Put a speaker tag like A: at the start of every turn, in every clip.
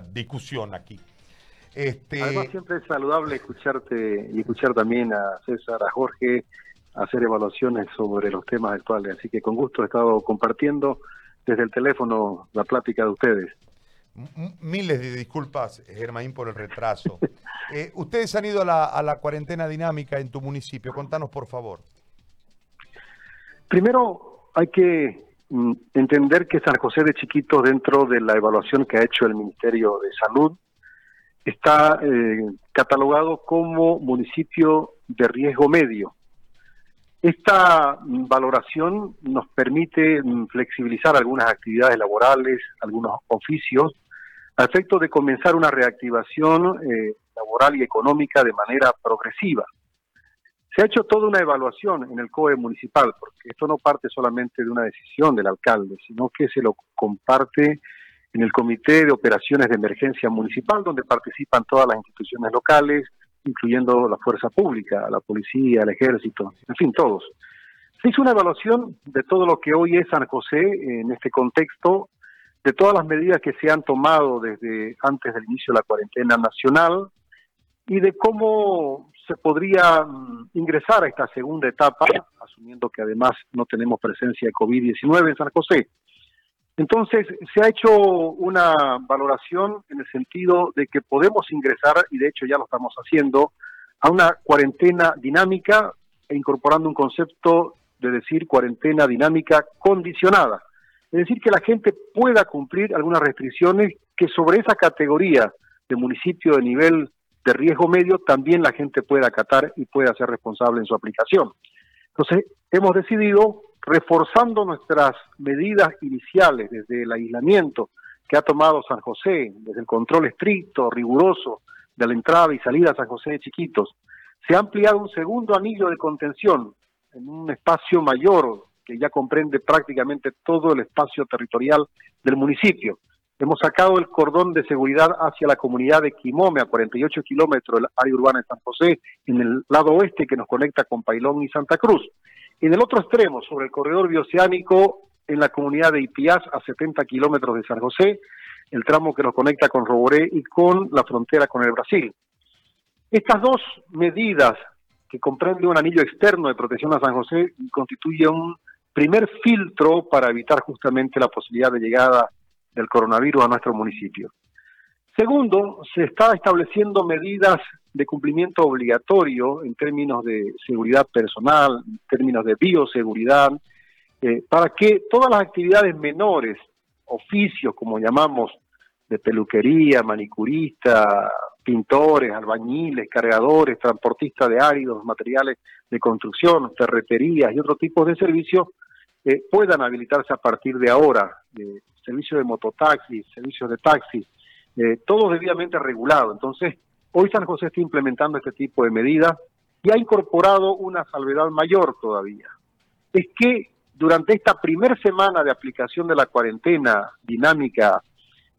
A: discusión aquí. Este...
B: Además, siempre es saludable escucharte y escuchar también a César, a Jorge, hacer evaluaciones sobre los temas actuales. Así que con gusto he estado compartiendo desde el teléfono la plática de ustedes.
A: Miles de disculpas, Germain, por el retraso. Eh, ustedes han ido a la, a la cuarentena dinámica en tu municipio. Contanos, por favor.
B: Primero, hay que entender que San José de Chiquitos, dentro de la evaluación que ha hecho el Ministerio de Salud, está eh, catalogado como municipio de riesgo medio. Esta valoración nos permite mm, flexibilizar algunas actividades laborales, algunos oficios, a efecto de comenzar una reactivación eh, laboral y económica de manera progresiva. Se ha hecho toda una evaluación en el COE municipal, porque esto no parte solamente de una decisión del alcalde, sino que se lo comparte en el Comité de Operaciones de Emergencia Municipal, donde participan todas las instituciones locales, incluyendo la fuerza pública, la policía, el ejército, en fin, todos. Se hizo una evaluación de todo lo que hoy es San José en este contexto, de todas las medidas que se han tomado desde antes del inicio de la cuarentena nacional y de cómo se podría mm, ingresar a esta segunda etapa, asumiendo que además no tenemos presencia de COVID-19 en San José. Entonces, se ha hecho una valoración en el sentido de que podemos ingresar, y de hecho ya lo estamos haciendo, a una cuarentena dinámica e incorporando un concepto de decir cuarentena dinámica condicionada. Es decir, que la gente pueda cumplir algunas restricciones que sobre esa categoría de municipio de nivel de riesgo medio también la gente pueda acatar y pueda ser responsable en su aplicación. Entonces, hemos decidido reforzando nuestras medidas iniciales desde el aislamiento que ha tomado San José, desde el control estricto, riguroso de la entrada y salida a San José de Chiquitos, se ha ampliado un segundo anillo de contención en un espacio mayor que ya comprende prácticamente todo el espacio territorial del municipio. Hemos sacado el cordón de seguridad hacia la comunidad de Quimome, a 48 kilómetros del área urbana de San José, en el lado oeste que nos conecta con Pailón y Santa Cruz. En el otro extremo, sobre el corredor bioceánico, en la comunidad de Ipiás, a 70 kilómetros de San José, el tramo que nos conecta con Roboré y con la frontera con el Brasil. Estas dos medidas, que comprende un anillo externo de protección a San José, constituyen un primer filtro para evitar justamente la posibilidad de llegada del coronavirus a nuestro municipio. Segundo, se está estableciendo medidas de cumplimiento obligatorio en términos de seguridad personal, en términos de bioseguridad, eh, para que todas las actividades menores, oficios como llamamos, de peluquería, manicurista, pintores, albañiles, cargadores, transportistas de áridos, materiales de construcción, ferreterías y otros tipos de servicios, eh, puedan habilitarse a partir de ahora, servicios de mototaxis, servicios de taxis, eh, todo debidamente regulado. Entonces, Hoy San José está implementando este tipo de medidas y ha incorporado una salvedad mayor todavía. Es que durante esta primera semana de aplicación de la cuarentena dinámica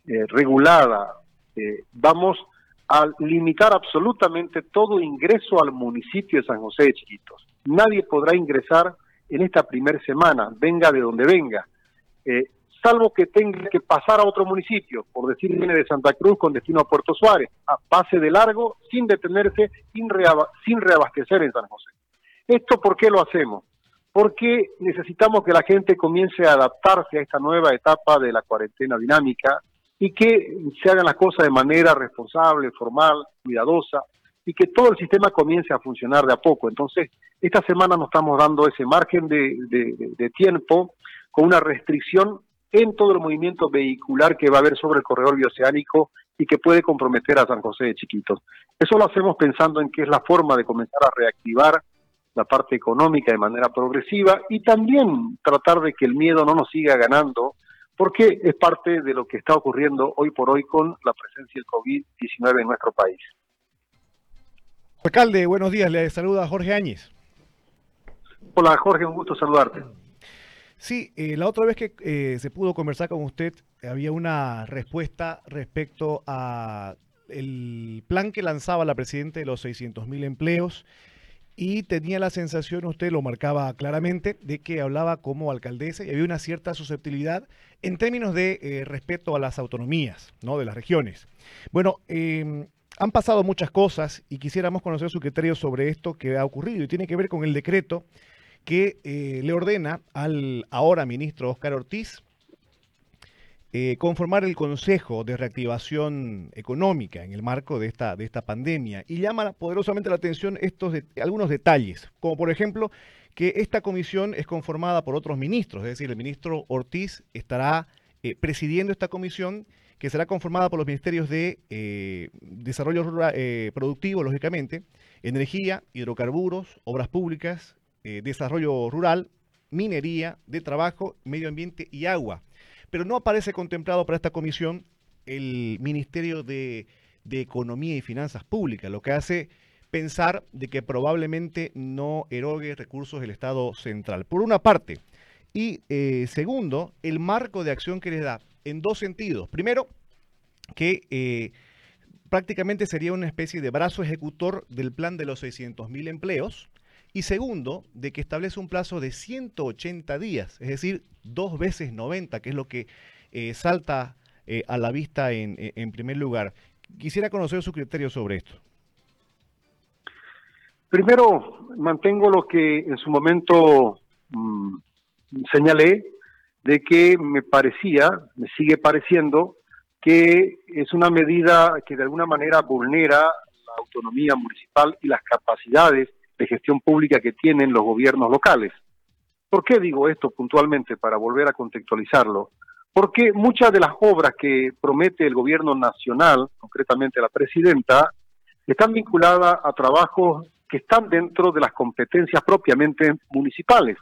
B: eh, regulada, eh, vamos a limitar absolutamente todo ingreso al municipio de San José de Chiquitos. Nadie podrá ingresar en esta primera semana, venga de donde venga. Salvo que tenga que pasar a otro municipio, por decir viene de Santa Cruz con destino a Puerto Suárez, a pase de largo, sin detenerse, sin, sin reabastecer en San José. ¿Esto por qué lo hacemos? Porque necesitamos que la gente comience a adaptarse a esta nueva etapa de la cuarentena dinámica y que se hagan las cosas de manera responsable, formal, cuidadosa, y que todo el sistema comience a funcionar de a poco. Entonces, esta semana nos estamos dando ese margen de tiempo con una restricción en todo el movimiento vehicular que va a haber sobre el corredor bioceánico y que puede comprometer a San José de Chiquitos. Eso lo hacemos pensando en que es la forma de comenzar a reactivar la parte económica de manera progresiva y también tratar de que el miedo no nos siga ganando, porque es parte de lo que está ocurriendo hoy por hoy con la presencia del COVID-19 en nuestro país.
C: Alcalde, buenos días, le saluda Jorge Áñez.
B: Hola Jorge, un gusto saludarte.
C: Sí, eh, la otra vez que eh, se pudo conversar con usted, había una respuesta respecto a el plan que lanzaba la presidenta de los 600.000 empleos y tenía la sensación, usted lo marcaba claramente, de que hablaba como alcaldesa y había una cierta susceptibilidad en términos de eh, respeto a las autonomías, ¿no? De las regiones. Bueno, em, han pasado muchas cosas y quisiéramos conocer su criterio sobre esto que ha ocurrido y tiene que ver con el decreto que eh, le ordena al ahora ministro Oscar Ortiz eh, conformar el Consejo de Reactivación Económica en el marco de esta, de esta pandemia. Y llama poderosamente la atención estos algunos detalles, como por ejemplo que esta comisión es conformada por otros ministros, es decir, el ministro Ortiz estará eh, presidiendo esta comisión que será conformada por los ministerios de Desarrollo Productivo, lógicamente, Energía, Hidrocarburos, Obras Públicas, Desarrollo Rural, Minería, de Trabajo, Medio Ambiente y Agua pero no aparece contemplado para esta comisión el Ministerio de, Economía y Finanzas Públicas, lo que hace pensar de que probablemente no erogue recursos del Estado central. Por una parte. Y eh, segundo, el marco de acción que les da en dos sentidos. Primero, que eh, prácticamente sería una especie de brazo ejecutor del plan de los 600.000 empleos. Y segundo, de que establece un plazo de 180 días, es decir, dos veces 90, que es lo que eh, salta eh, a la vista en, en, primer lugar. Quisiera conocer su criterio sobre esto.
B: Primero, mantengo lo que en su momento mm, señalé, de que me parecía, me sigue pareciendo, que es una medida que de alguna manera vulnera la autonomía municipal y las capacidades de gestión pública que tienen los gobiernos locales. ¿Por qué digo esto puntualmente para volver a contextualizarlo? Porque muchas de las obras que promete el gobierno nacional, concretamente la presidenta, están vinculadas a trabajos que están dentro de las competencias propiamente municipales.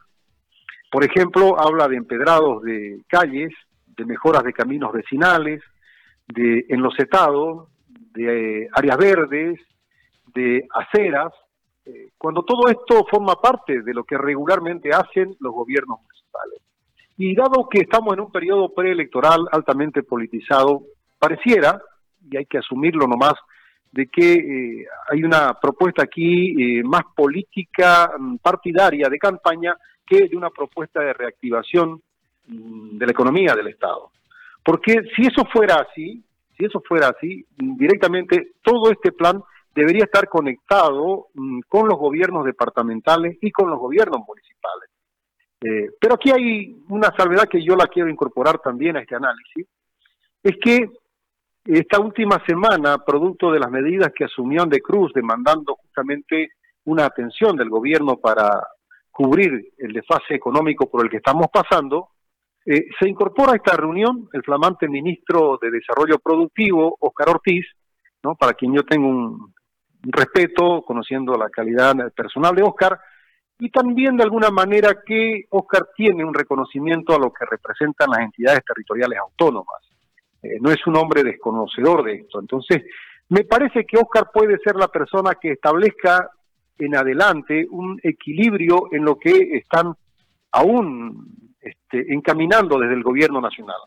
B: Por ejemplo, habla de empedrados de calles, de mejoras de caminos vecinales, de enlocetados, de eh, áreas verdes, de aceras, eh, cuando todo esto forma parte de lo que regularmente hacen los gobiernos municipales. Y dado que estamos en un periodo preelectoral altamente politizado, pareciera, y hay que asumirlo nomás, de que eh, hay una propuesta aquí eh, más política mm, partidaria de campaña que de una propuesta de reactivación mm, de la economía del Estado. Porque si eso fuera así, si eso fuera así, directamente todo este plan debería estar conectado mm, con los gobiernos departamentales y con los gobiernos municipales. Eh, pero aquí hay una salvedad que yo la quiero incorporar también a este análisis, es que esta última semana, producto de las medidas que asumió de Cruz, demandando justamente una atención del gobierno para cubrir el desfase económico por el que estamos pasando, eh, se incorpora a esta reunión el flamante ministro de Desarrollo Productivo, Oscar Ortiz, ¿no? para quien yo tengo un, respeto, conociendo la calidad personal de Oscar, y también de alguna manera que Oscar tiene un reconocimiento a lo que representan las entidades territoriales autónomas. Eh, no es un hombre desconocedor de esto. Entonces, me parece que Oscar puede ser la persona que establezca en adelante un equilibrio en lo que están aún este, encaminando desde el gobierno nacional.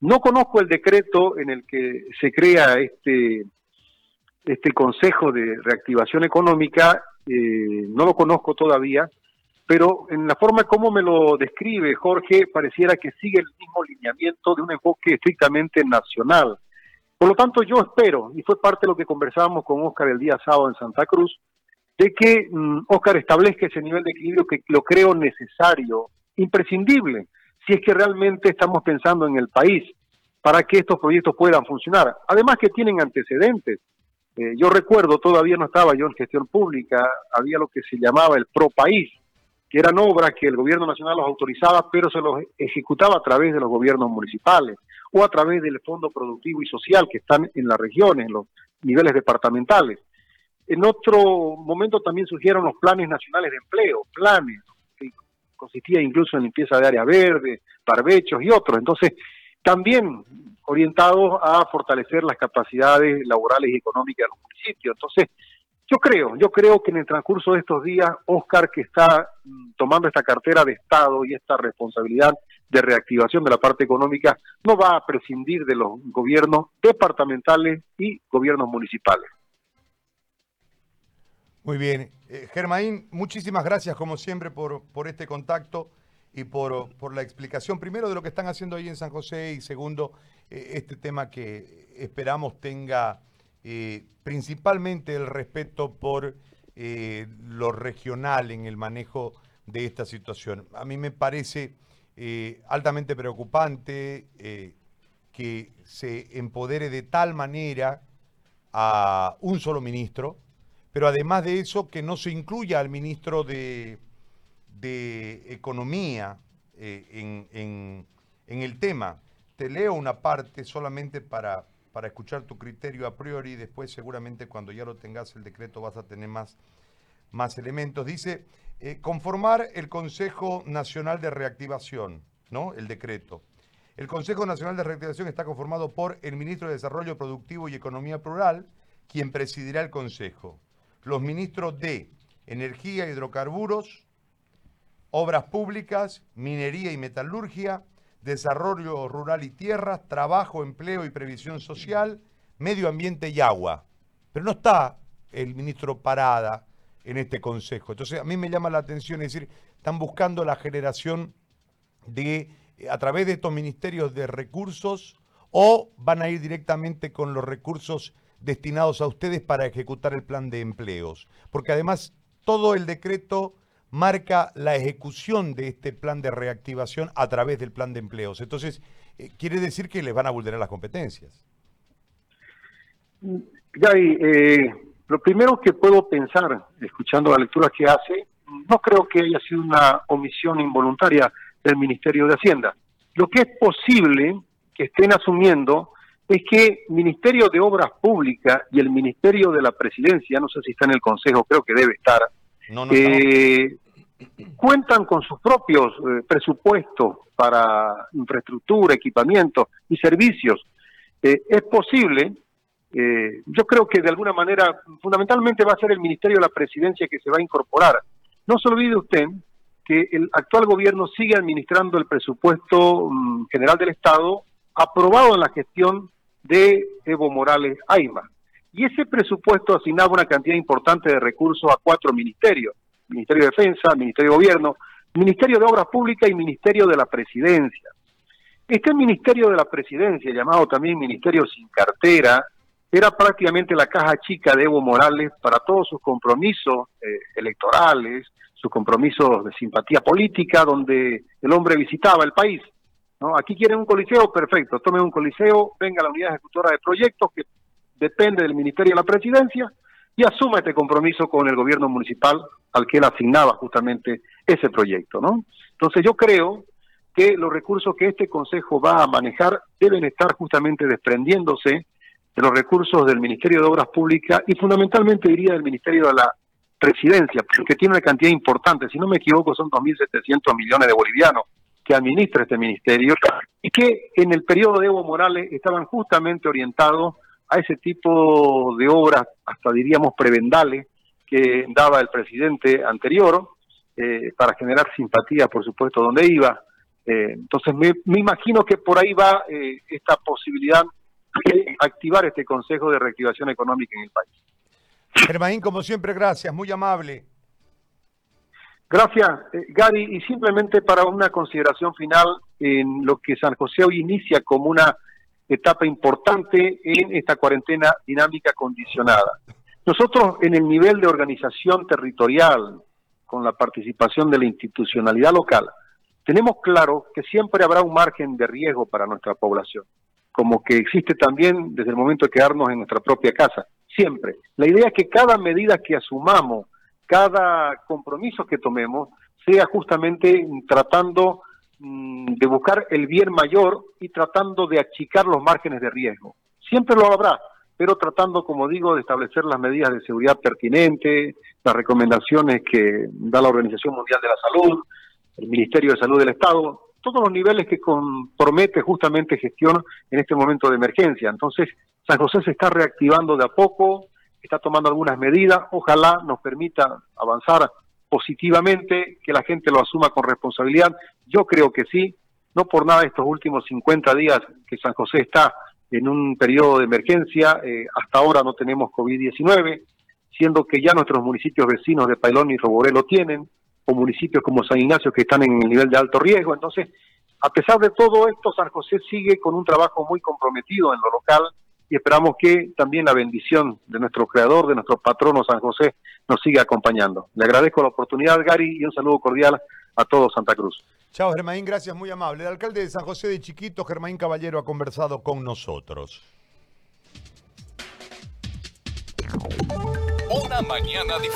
B: No conozco el decreto en el que se crea este este Consejo de Reactivación Económica, eh, no lo conozco todavía, pero en la forma como me lo describe Jorge, pareciera que sigue el mismo lineamiento de un enfoque estrictamente nacional. Por lo tanto, yo espero, y fue parte de lo que conversábamos con Oscar el día sábado en Santa Cruz, de que mm, Oscar establezca ese nivel de equilibrio que lo creo necesario, imprescindible, si es que realmente estamos pensando en el país para que estos proyectos puedan funcionar. Además que tienen antecedentes. Eh, yo recuerdo, todavía no estaba yo en gestión pública, había lo que se llamaba el Pro País, que eran obras que el gobierno nacional los autorizaba, pero se los ejecutaba a través de los gobiernos municipales o a través del Fondo Productivo y Social que están en las regiones, en los niveles departamentales. En otro momento también surgieron los planes nacionales de empleo, planes, que consistía incluso en limpieza de área verde, barbechos y otros. Entonces, también orientados a fortalecer las capacidades laborales y económicas de los municipios. Entonces, yo creo, yo creo que en el transcurso de estos días, Oscar, que está mm, tomando esta cartera de Estado y esta responsabilidad de reactivación de la parte económica, no va a prescindir de los gobiernos departamentales y gobiernos municipales.
A: Muy bien. Eh, Germaín, muchísimas gracias como siempre por, por este contacto y por, por, la explicación, primero de lo que están haciendo ahí en San José y segundo, eh, este tema que esperamos tenga eh, principalmente el respeto por eh, lo regional en el manejo de esta situación. A mí me parece altamente preocupante que se empodere de tal manera a un solo ministro, pero además de eso que no se incluya al ministro de, de Economía en, en, en el tema. Te leo una parte solamente para, para escuchar tu criterio a priori, después seguramente cuando ya lo tengas el decreto vas a tener más, más elementos. Dice, eh, conformar el Consejo Nacional de Reactivación, ¿no? El decreto. El Consejo Nacional de Reactivación está conformado por el Ministro de Desarrollo Productivo y Economía Plural, quien presidirá el Consejo. Los ministros de Energía, Hidrocarburos, Obras Públicas, Minería y Metalurgia, Desarrollo Rural y Tierras, Trabajo, Empleo y Previsión Social, Medio Ambiente y Agua. Pero no está el ministro Parada en este consejo. Entonces a mí me llama la atención, es decir, están buscando la generación de, a través de estos ministerios de recursos, o van a ir directamente con los recursos destinados a ustedes para ejecutar el plan de empleos. Porque además todo el decreto marca la ejecución de este plan de reactivación a través del plan de empleos. Entonces, eh, quiere decir que les van a vulnerar las competencias.
B: Gaby, eh, lo primero que puedo pensar, escuchando la lectura que hace, no creo que haya sido una omisión involuntaria del Ministerio de Hacienda. Lo que es posible que estén asumiendo es que el Ministerio de Obras Públicas y el Ministerio de la Presidencia, no sé si está en el Consejo, creo que debe estar, no, no, eh, cuentan con sus propios eh, presupuestos para infraestructura, equipamiento y servicios. Eh, es posible, eh, yo creo que de alguna manera, fundamentalmente va a ser el Ministerio de la Presidencia que se va a incorporar. No se olvide usted que el actual gobierno sigue administrando el presupuesto mm, general del Estado aprobado en la gestión de Evo Morales Aima. Y ese presupuesto asignaba una cantidad importante de recursos a cuatro ministerios Ministerio de Defensa, Ministerio de Gobierno, Ministerio de Obras Públicas y Ministerio de la Presidencia. Este Ministerio de la Presidencia, llamado también Ministerio sin cartera, era prácticamente la caja chica de Evo Morales para todos sus compromisos eh, electorales, sus compromisos de simpatía política, donde el hombre visitaba el país. ¿no? Aquí quieren un coliseo, perfecto, tomen un coliseo, venga la unidad ejecutora de proyectos que depende del Ministerio de la Presidencia y asuma este compromiso con el gobierno municipal al que él asignaba justamente ese proyecto, ¿no? Entonces yo creo que los recursos que este Consejo va a manejar deben estar justamente desprendiéndose de los recursos del Ministerio de Obras Públicas y fundamentalmente diría del Ministerio de la Presidencia, porque tiene una cantidad importante, si no me equivoco son 2.700 millones de bolivianos que administra este ministerio y que en el periodo de Evo Morales estaban justamente orientados a ese tipo de obras, hasta diríamos prebendales, que daba el presidente anterior, eh, para generar simpatía, por supuesto, donde iba. Eh, entonces, me, imagino que por ahí va eh, esta posibilidad de activar este Consejo de Reactivación Económica en el país.
A: Germaín, como siempre, gracias, muy amable.
B: Gracias, Gary, y simplemente para una consideración final en lo que San José hoy inicia como una etapa importante en esta cuarentena dinámica condicionada. Nosotros en el nivel de organización territorial, con la participación de la institucionalidad local, tenemos claro que siempre habrá un margen de riesgo para nuestra población, como que existe también desde el momento de quedarnos en nuestra propia casa, siempre. La idea es que cada medida que asumamos, cada compromiso que tomemos, sea justamente tratando de buscar el bien mayor y tratando de achicar los márgenes de riesgo. Siempre lo habrá, pero tratando, como digo, de establecer las medidas de seguridad pertinentes, las recomendaciones que da la Organización Mundial de la Salud, el Ministerio de Salud del Estado, todos los niveles que compromete justamente gestión en este momento de emergencia. Entonces, San José se está reactivando de a poco, está tomando algunas medidas, ojalá nos permita avanzar positivamente, que la gente lo asuma con responsabilidad. Yo creo que sí, no por nada estos últimos 50 días que San José está en un periodo de emergencia, eh, hasta ahora no tenemos COVID-19. siendo que ya nuestros municipios vecinos de Pailón y Roboré lo tienen, o municipios como San Ignacio que están en el nivel de alto riesgo. Entonces, a pesar de todo esto, San José sigue con un trabajo muy comprometido en lo local y esperamos que también la bendición de nuestro creador, de nuestro patrono San José, nos siga acompañando. Le agradezco la oportunidad, Gary, y un saludo cordial a todos Santa Cruz.
A: Chao, Germain, gracias, muy amable. El alcalde de San José de Chiquito, Germain Caballero, ha conversado con nosotros.
D: Una mañana